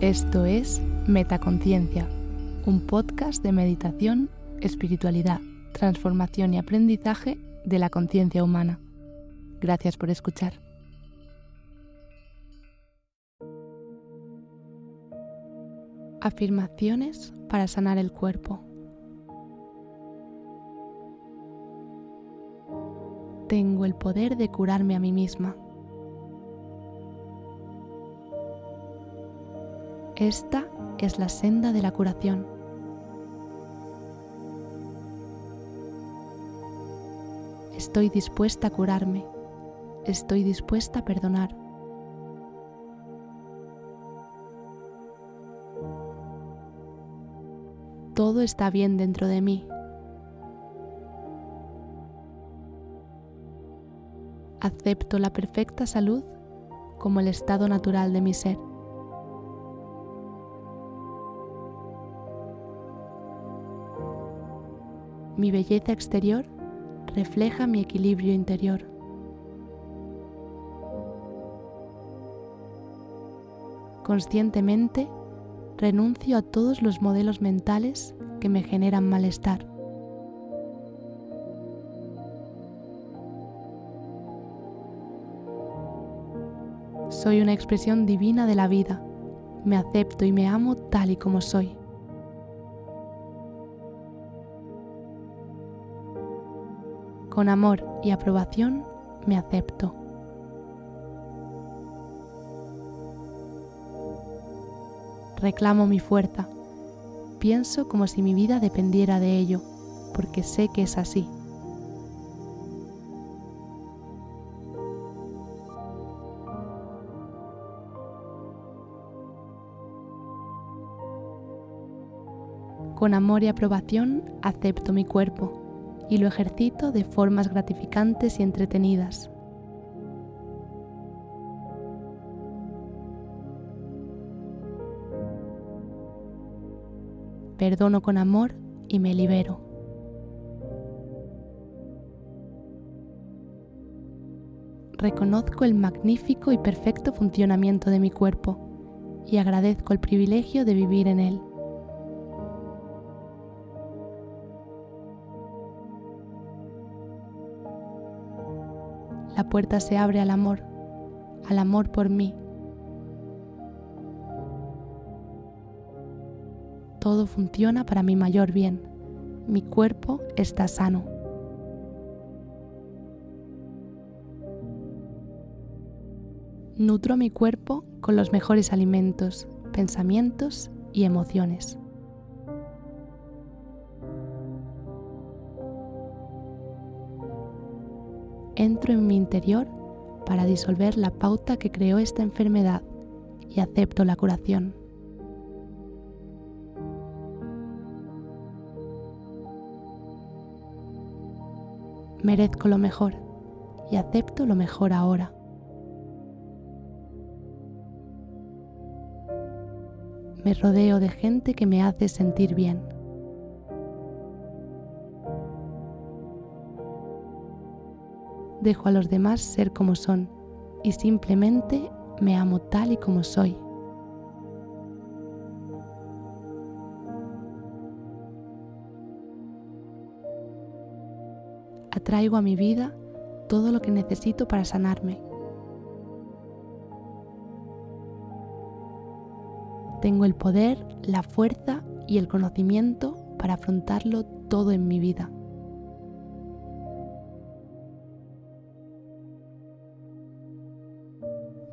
Esto es Metaconciencia, un podcast de meditación, espiritualidad, transformación y aprendizaje de la conciencia humana. Gracias por escuchar. Afirmaciones para sanar el cuerpo. Tengo el poder de curarme a mí misma. Esta es la senda de la curación. Estoy dispuesta a curarme. Estoy dispuesta a perdonar. Todo está bien dentro de mí. Acepto la perfecta salud como el estado natural de mi ser. Mi belleza exterior refleja mi equilibrio interior. Conscientemente renuncio a todos los modelos mentales que me generan malestar. Soy una expresión divina de la vida. Me acepto y me amo tal y como soy. Con amor y aprobación me acepto. Reclamo mi fuerza. Pienso como si mi vida dependiera de ello, porque sé que es así. Con amor y aprobación acepto mi cuerpo y lo ejercito de formas gratificantes y entretenidas. Perdono con amor y me libero. Reconozco el magnífico y perfecto funcionamiento de mi cuerpo y agradezco el privilegio de vivir en él. Puerta se abre al amor, al amor por mí. Todo funciona para mi mayor bien. Mi cuerpo está sano. Nutro mi cuerpo con los mejores alimentos, pensamientos y emociones. En mi interior para disolver la pauta que creó esta enfermedad y acepto la curación. Merezco lo mejor y acepto lo mejor ahora. Me rodeo de gente que me hace sentir bien. Dejo a los demás ser como son y simplemente me amo tal y como soy. Atraigo a mi vida todo lo que necesito para sanarme. Tengo el poder, la fuerza y el conocimiento para afrontarlo todo en mi vida.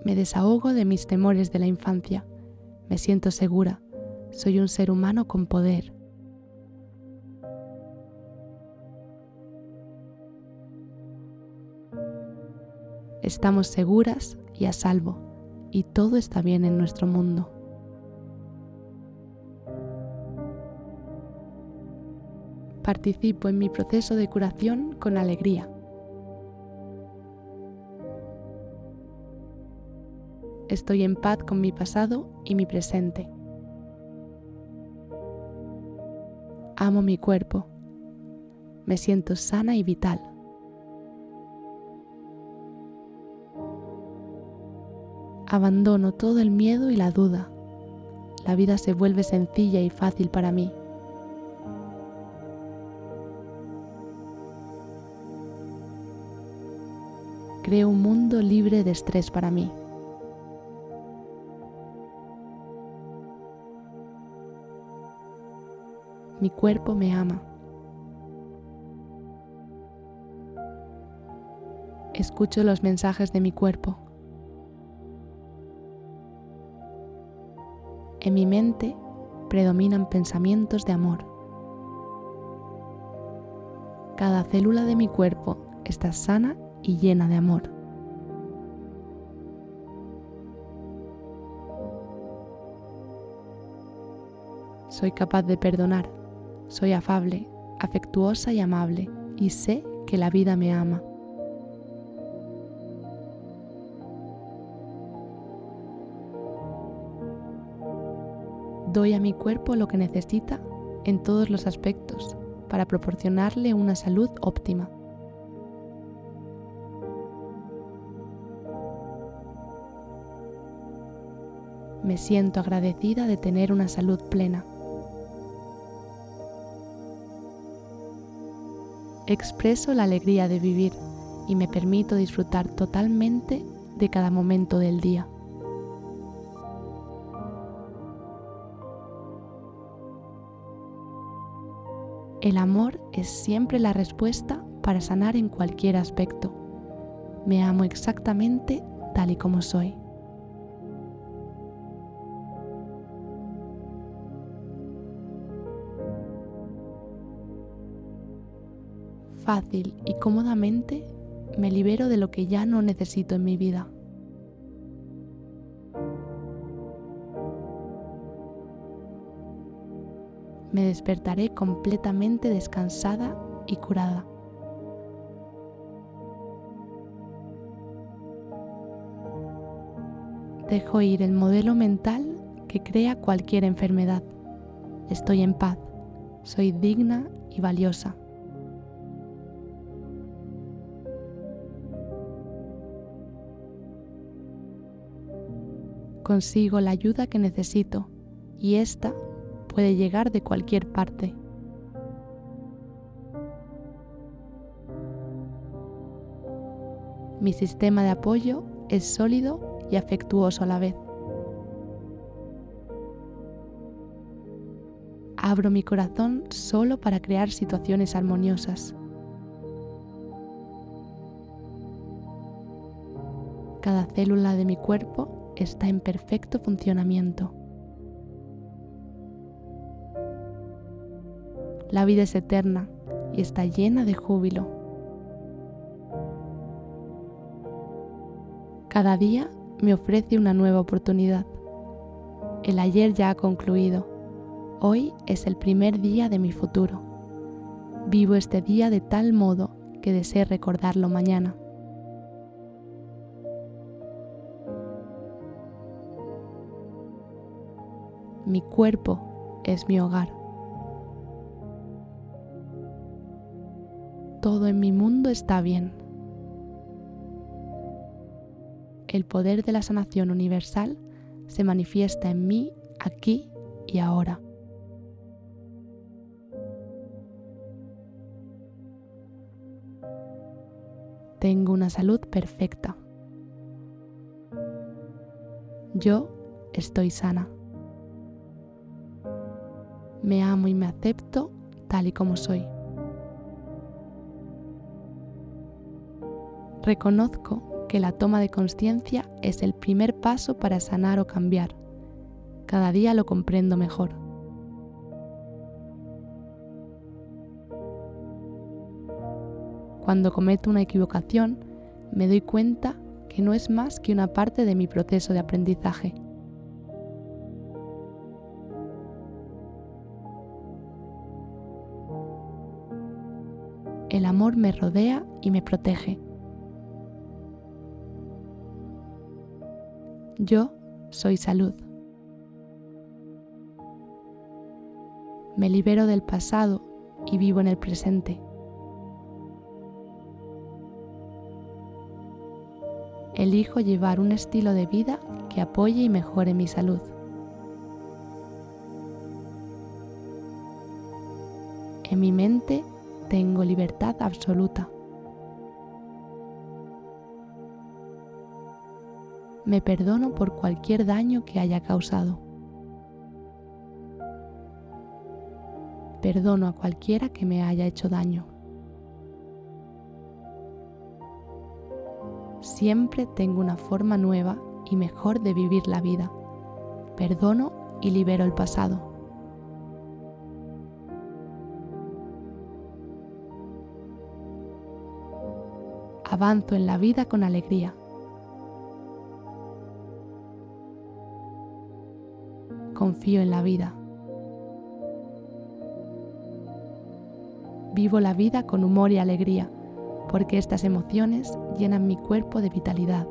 Me desahogo de mis temores de la infancia. Me siento segura. Soy un ser humano con poder. Estamos seguras y a salvo, y todo está bien en nuestro mundo. Participo en mi proceso de curación con alegría. Estoy en paz con mi pasado y mi presente. Amo mi cuerpo. Me siento sana y vital. Abandono todo el miedo y la duda. la vida se vuelve sencilla y fácil para mí. Creo un mundo libre de estrés para mí. Mi cuerpo me ama. Escucho los mensajes de mi cuerpo. En mi mente predominan pensamientos de amor. Cada célula de mi cuerpo está sana y llena de amor. Soy capaz de perdonar, soy afable, afectuosa y amable y sé que la vida me ama. Doy a mi cuerpo lo que necesita en todos los aspectos para proporcionarle una salud óptima. Me siento agradecida de tener una salud plena. Expreso la alegría de vivir y me permito disfrutar totalmente de cada momento del día. El amor es siempre la respuesta para sanar en cualquier aspecto. Me amo exactamente tal y como soy. Fácil y cómodamente me libero de lo que ya no necesito en mi vida. Me despertaré completamente descansada y curada. Dejo ir el modelo mental que crea cualquier enfermedad. Estoy en paz, soy digna y valiosa. Consigo la ayuda que necesito y esta puede llegar de cualquier parte. Mi sistema de apoyo es sólido y afectuoso a la vez. Abro mi corazón solo para crear situaciones armoniosas. Cada célula de mi cuerpo está en perfecto funcionamiento. La vida es eterna y está llena de júbilo. Cada día me ofrece una nueva oportunidad. El ayer ya ha concluido. Hoy es el primer día de mi futuro. Vivo este día de tal modo que deseo recordarlo mañana. Mi cuerpo es mi hogar. Todo en mi mundo está bien. El poder de la sanación universal se manifiesta en mí aquí y ahora. Tengo una salud perfecta. Yo estoy sana me amo y me acepto tal y como soy. Reconozco que la toma de conciencia es el primer paso para sanar o cambiar. Cada día lo comprendo mejor. Cuando cometo una equivocación, me doy cuenta que no es más que una parte de mi proceso de aprendizaje el amor me rodea y me protege. Yo soy salud. Me libero del pasado y vivo en el presente. Elijo llevar un estilo de vida que apoye y mejore mi salud. En mi mente tengo libertad absoluta. Me perdono por cualquier daño que haya causado. Perdono a cualquiera que me haya hecho daño. Siempre tengo una forma nueva y mejor de vivir la vida. Perdono y libero el pasado. Avanzo en la vida con alegría. Confío en la vida. Vivo la vida con humor y alegría, porque estas emociones llenan mi cuerpo de vitalidad.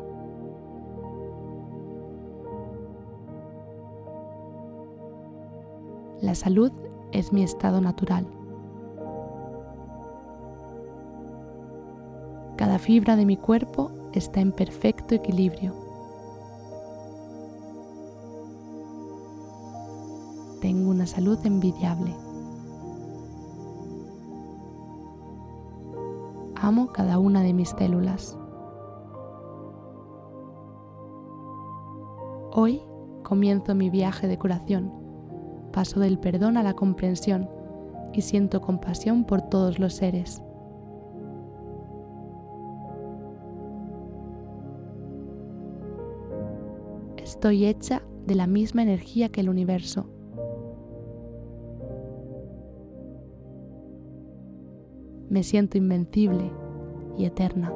La salud es mi estado natural. Cada fibra de mi cuerpo está en perfecto equilibrio. Tengo una salud envidiable. Amo cada una de mis células. Hoy comienzo mi viaje de curación paso del perdón a la comprensión y siento compasión por todos los seres. Estoy hecha de la misma energía que el universo. Me siento invencible y eterna.